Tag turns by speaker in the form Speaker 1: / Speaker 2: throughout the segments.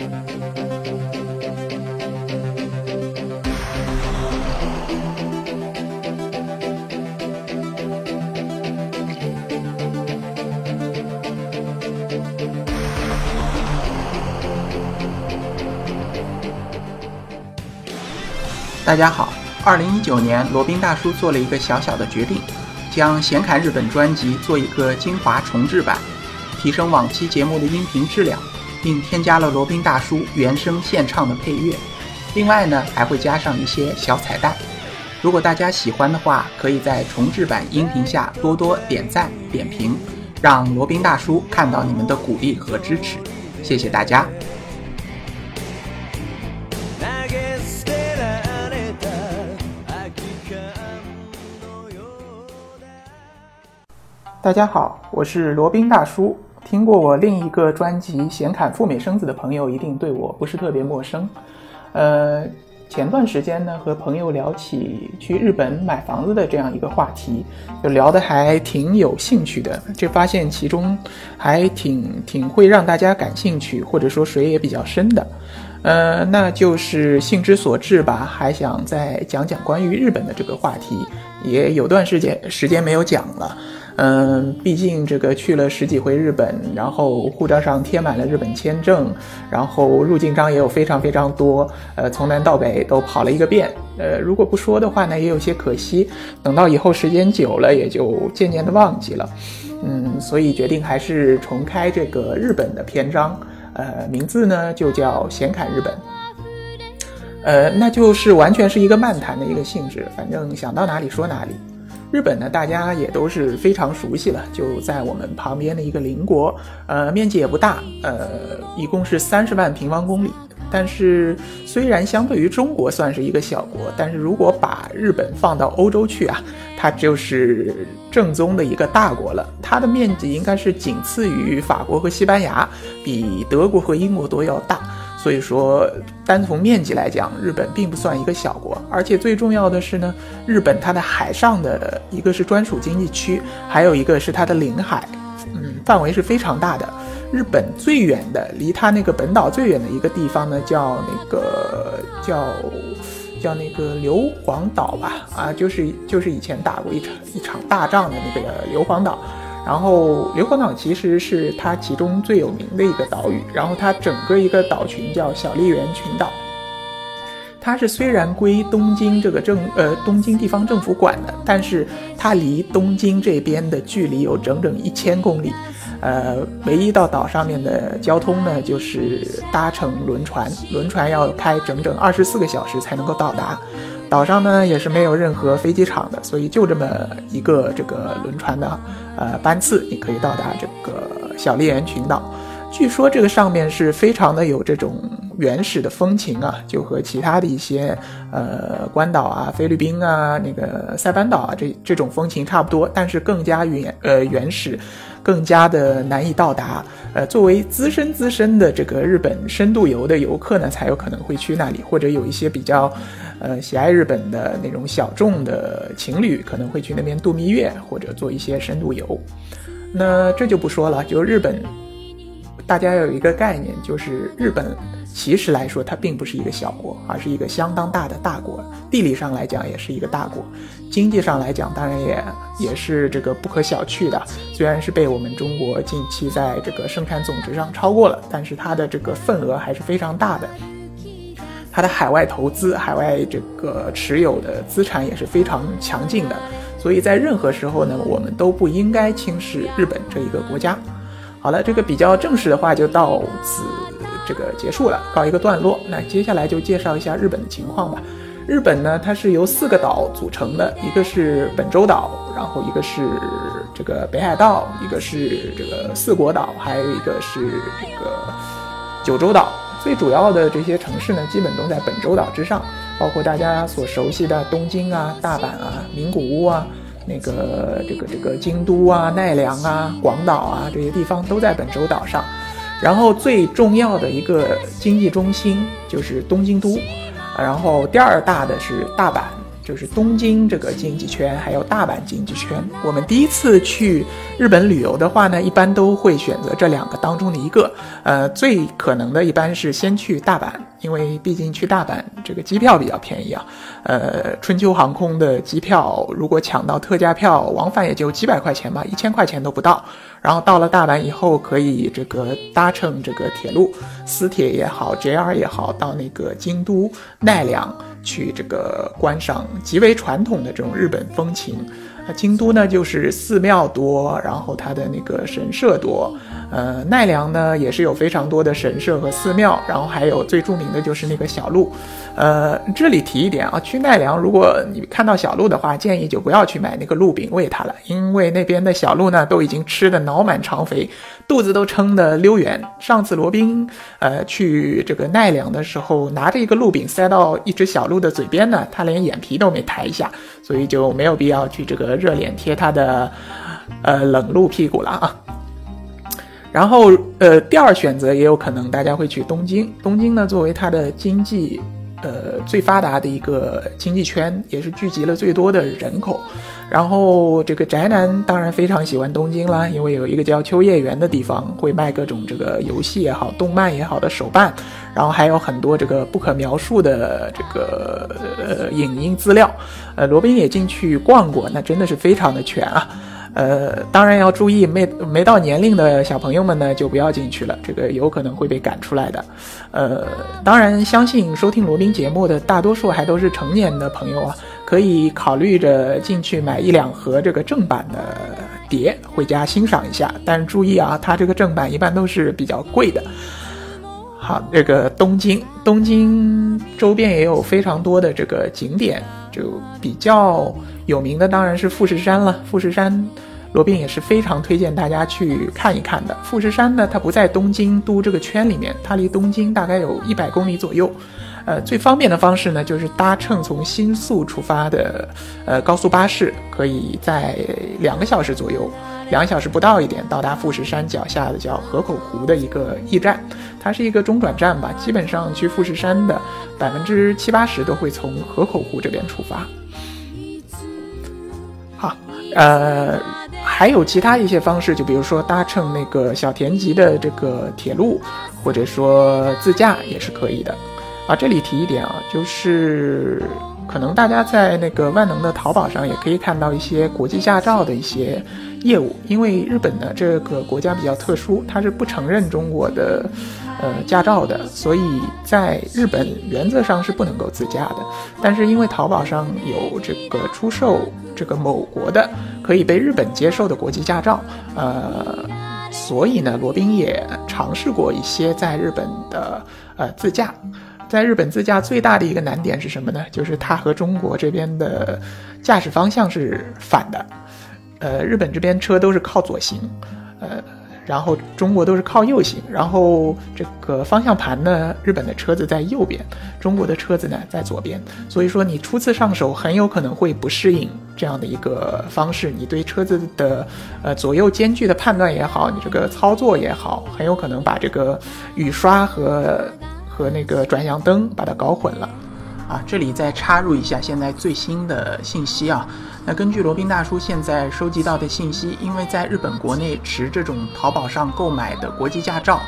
Speaker 1: 大家好，二零一九年，罗宾大叔做了一个小小的决定，将《闲侃日本》专辑做一个精华重制版，提升往期节目的音频质量，并添加了罗宾大叔原声献唱的配乐。另外呢，还会加上一些小彩蛋。如果大家喜欢的话，可以在重制版音频下多多点赞点评，让罗宾大叔看到你们的鼓励和支持。谢谢大家。大家好，我是罗宾大叔。听过我另一个专辑《显侃赴美生子》的朋友，一定对我不是特别陌生。呃，前段时间呢，和朋友聊起去日本买房子的这样一个话题，就聊得还挺有兴趣的。就发现其中还挺挺会让大家感兴趣，或者说水也比较深的。呃，那就是兴之所至吧，还想再讲讲关于日本的这个话题，也有段时间时间没有讲了。嗯，毕竟这个去了十几回日本，然后护照上贴满了日本签证，然后入境章也有非常非常多，呃，从南到北都跑了一个遍。呃，如果不说的话呢，也有些可惜。等到以后时间久了，也就渐渐的忘记了。嗯，所以决定还是重开这个日本的篇章，呃，名字呢就叫闲侃日本。呃，那就是完全是一个漫谈的一个性质，反正想到哪里说哪里。日本呢，大家也都是非常熟悉了，就在我们旁边的一个邻国，呃，面积也不大，呃，一共是三十万平方公里。但是虽然相对于中国算是一个小国，但是如果把日本放到欧洲去啊，它就是正宗的一个大国了。它的面积应该是仅次于法国和西班牙，比德国和英国都要大。所以说，单从面积来讲，日本并不算一个小国，而且最重要的是呢，日本它的海上的一个是专属经济区，还有一个是它的领海，嗯，范围是非常大的。日本最远的，离它那个本岛最远的一个地方呢，叫那个叫叫那个硫磺岛吧，啊，就是就是以前打过一场一场大仗的那个硫磺岛。然后硫磺岛其实是它其中最有名的一个岛屿，然后它整个一个岛群叫小笠原群岛。它是虽然归东京这个政呃东京地方政府管的，但是它离东京这边的距离有整整一千公里。呃，唯一到岛上面的交通呢，就是搭乘轮船，轮船要开整整二十四个小时才能够到达。岛上呢也是没有任何飞机场的，所以就这么一个这个轮船的呃班次，你可以到达这个小笠原群岛。据说这个上面是非常的有这种原始的风情啊，就和其他的一些呃关岛啊、菲律宾啊、那个塞班岛啊这这种风情差不多，但是更加原呃原始。更加的难以到达，呃，作为资深资深的这个日本深度游的游客呢，才有可能会去那里，或者有一些比较，呃，喜爱日本的那种小众的情侣可能会去那边度蜜月，或者做一些深度游。那这就不说了，就日本，大家要有一个概念，就是日本。其实来说，它并不是一个小国，而是一个相当大的大国。地理上来讲，也是一个大国；经济上来讲，当然也也是这个不可小觑的。虽然是被我们中国近期在这个生产总值上超过了，但是它的这个份额还是非常大的。它的海外投资、海外这个持有的资产也是非常强劲的。所以在任何时候呢，我们都不应该轻视日本这一个国家。好了，这个比较正式的话就到此。这个结束了，告一个段落。那接下来就介绍一下日本的情况吧。日本呢，它是由四个岛组成的，一个是本州岛，然后一个是这个北海道，一个是这个四国岛，还有一个是这个九州岛。最主要的这些城市呢，基本都在本州岛之上，包括大家所熟悉的东京啊、大阪啊、名古屋啊、那个这个这个京都啊、奈良啊、广岛啊这些地方都在本州岛上。然后最重要的一个经济中心就是东京都，然后第二大的是大阪，就是东京这个经济圈，还有大阪经济圈。我们第一次去日本旅游的话呢，一般都会选择这两个当中的一个。呃，最可能的一般是先去大阪，因为毕竟去大阪这个机票比较便宜啊。呃，春秋航空的机票如果抢到特价票，往返也就几百块钱吧，一千块钱都不到。然后到了大阪以后，可以这个搭乘这个铁路，私铁也好，JR 也好，到那个京都奈良去这个观赏极为传统的这种日本风情。啊，京都呢就是寺庙多，然后它的那个神社多。呃，奈良呢也是有非常多的神社和寺庙，然后还有最著名的就是那个小鹿。呃，这里提一点啊，去奈良如果你看到小鹿的话，建议就不要去买那个鹿饼喂它了，因为那边的小鹿呢都已经吃的脑满肠肥，肚子都撑得溜圆。上次罗宾呃去这个奈良的时候，拿着一个鹿饼塞到一只小鹿的嘴边呢，它连眼皮都没抬一下，所以就没有必要去这个热脸贴他的呃冷露屁股了啊。然后呃，第二选择也有可能大家会去东京，东京呢作为它的经济。呃，最发达的一个经济圈，也是聚集了最多的人口。然后这个宅男当然非常喜欢东京啦，因为有一个叫秋叶原的地方，会卖各种这个游戏也好、动漫也好的手办，然后还有很多这个不可描述的这个呃影音资料。呃，罗宾也进去逛过，那真的是非常的全啊。呃，当然要注意，没没到年龄的小朋友们呢，就不要进去了，这个有可能会被赶出来的。呃，当然，相信收听罗宾节目的大多数还都是成年的朋友啊，可以考虑着进去买一两盒这个正版的碟回家欣赏一下。但是注意啊，它这个正版一般都是比较贵的。好，这个东京，东京周边也有非常多的这个景点，就比较。有名的当然是富士山了。富士山，罗宾也是非常推荐大家去看一看的。富士山呢，它不在东京都这个圈里面，它离东京大概有一百公里左右。呃，最方便的方式呢，就是搭乘从新宿出发的呃高速巴士，可以在两个小时左右，两小时不到一点到达富士山脚下的叫河口湖的一个驿站。它是一个中转站吧，基本上去富士山的百分之七八十都会从河口湖这边出发。好，呃，还有其他一些方式，就比如说搭乘那个小田急的这个铁路，或者说自驾也是可以的。啊，这里提一点啊，就是可能大家在那个万能的淘宝上也可以看到一些国际驾照的一些业务，因为日本呢这个国家比较特殊，它是不承认中国的。呃，驾照的，所以在日本原则上是不能够自驾的。但是因为淘宝上有这个出售这个某国的可以被日本接受的国际驾照，呃，所以呢，罗宾也尝试过一些在日本的呃自驾。在日本自驾最大的一个难点是什么呢？就是它和中国这边的驾驶方向是反的。呃，日本这边车都是靠左行，呃。然后中国都是靠右行，然后这个方向盘呢，日本的车子在右边，中国的车子呢在左边。所以说你初次上手很有可能会不适应这样的一个方式，你对车子的呃左右间距的判断也好，你这个操作也好，很有可能把这个雨刷和和那个转向灯把它搞混了。啊，这里再插入一下现在最新的信息啊。那根据罗宾大叔现在收集到的信息，因为在日本国内持这种淘宝上购买的国际驾照。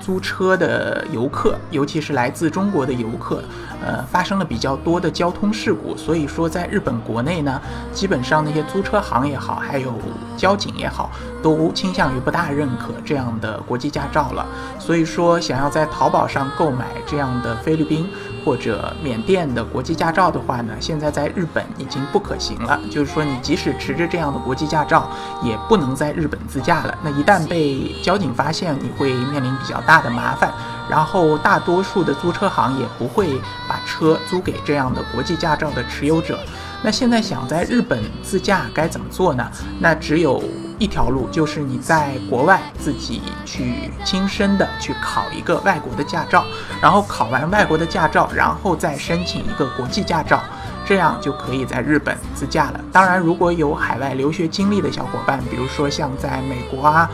Speaker 1: 租车的游客，尤其是来自中国的游客，呃，发生了比较多的交通事故。所以说，在日本国内呢，基本上那些租车行也好，还有交警也好，都倾向于不大认可这样的国际驾照了。所以说，想要在淘宝上购买这样的菲律宾或者缅甸的国际驾照的话呢，现在在日本已经不可行了。就是说，你即使持着这样的国际驾照，也不能在日本自驾了。那一旦被交警发现，你会面临比较大。的麻烦，然后大多数的租车行也不会把车租给这样的国际驾照的持有者。那现在想在日本自驾该怎么做呢？那只有一条路，就是你在国外自己去亲身的去考一个外国的驾照，然后考完外国的驾照，然后再申请一个国际驾照，这样就可以在日本自驾了。当然，如果有海外留学经历的小伙伴，比如说像在美国啊。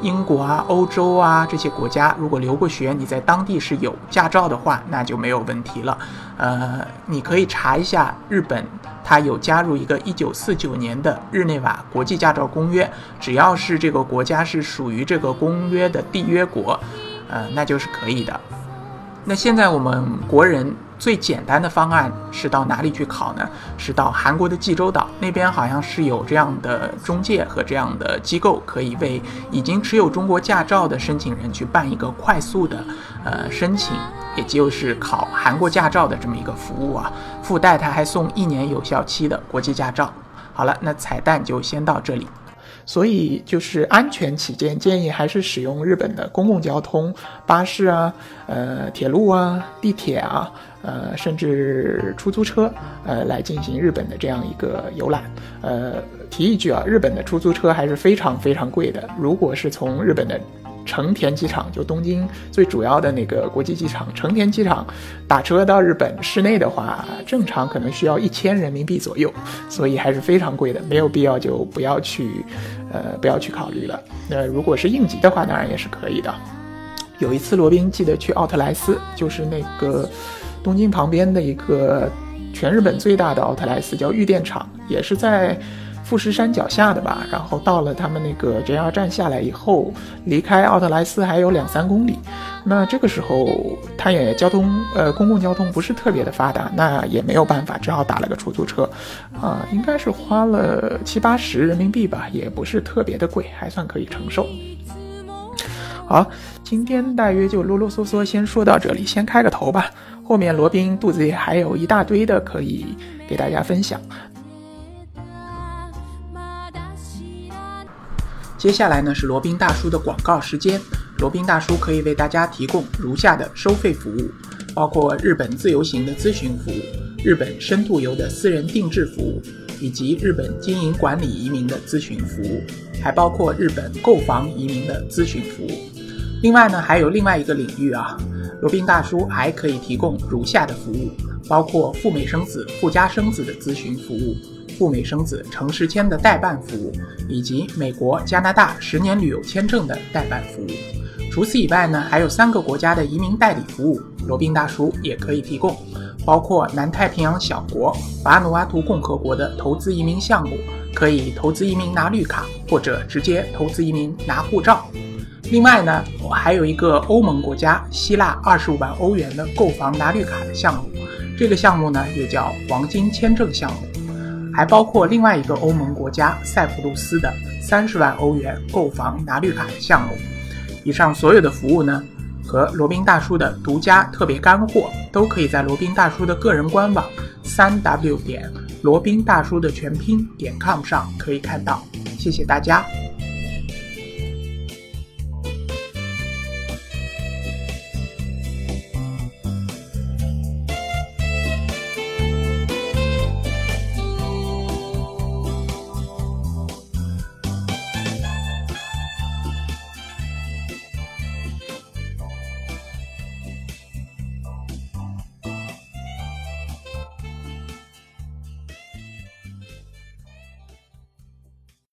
Speaker 1: 英国啊、欧洲啊这些国家，如果留过学，你在当地是有驾照的话，那就没有问题了。呃，你可以查一下日本，它有加入一个一九四九年的日内瓦国际驾照公约，只要是这个国家是属于这个公约的缔约国，呃，那就是可以的。那现在我们国人。最简单的方案是到哪里去考呢？是到韩国的济州岛那边，好像是有这样的中介和这样的机构，可以为已经持有中国驾照的申请人去办一个快速的呃申请，也就是考韩国驾照的这么一个服务啊。附带他还送一年有效期的国际驾照。好了，那彩蛋就先到这里。所以就是安全起见，建议还是使用日本的公共交通，巴士啊，呃，铁路啊，地铁啊，呃，甚至出租车，呃，来进行日本的这样一个游览。呃，提一句啊，日本的出租车还是非常非常贵的。如果是从日本的。成田机场就东京最主要的那个国际机场，成田机场打车到日本市内的话，正常可能需要一千人民币左右，所以还是非常贵的，没有必要就不要去，呃，不要去考虑了。那如果是应急的话，当然也是可以的。有一次罗宾记得去奥特莱斯，就是那个东京旁边的一个全日本最大的奥特莱斯，叫玉电厂，也是在。富士山脚下的吧，然后到了他们那个 JR 站下来以后，离开奥特莱斯还有两三公里。那这个时候，他也交通呃公共交通不是特别的发达，那也没有办法，只好打了个出租车，啊，应该是花了七八十人民币吧，也不是特别的贵，还算可以承受。好，今天大约就啰啰嗦嗦先说到这里，先开个头吧。后面罗宾肚子里还有一大堆的可以给大家分享。接下来呢是罗宾大叔的广告时间。罗宾大叔可以为大家提供如下的收费服务，包括日本自由行的咨询服务、日本深度游的私人定制服务，以及日本经营管理移民的咨询服务，还包括日本购房移民的咨询服务。另外呢，还有另外一个领域啊，罗宾大叔还可以提供如下的服务，包括赴美生子、赴加生子的咨询服务。赴美生子、城市签的代办服务，以及美国、加拿大十年旅游签证的代办服务。除此以外呢，还有三个国家的移民代理服务，罗宾大叔也可以提供，包括南太平洋小国瓦努阿图共和国的投资移民项目，可以投资移民拿绿卡，或者直接投资移民拿护照。另外呢，我还有一个欧盟国家希腊二十五万欧元的购房拿绿卡的项目，这个项目呢也叫黄金签证项目。还包括另外一个欧盟国家塞浦路斯的三十万欧元购房拿绿卡的项目。以上所有的服务呢，和罗宾大叔的独家特别干货，都可以在罗宾大叔的个人官网三 w 点罗宾大叔的全拼点 com 上可以看到。谢谢大家。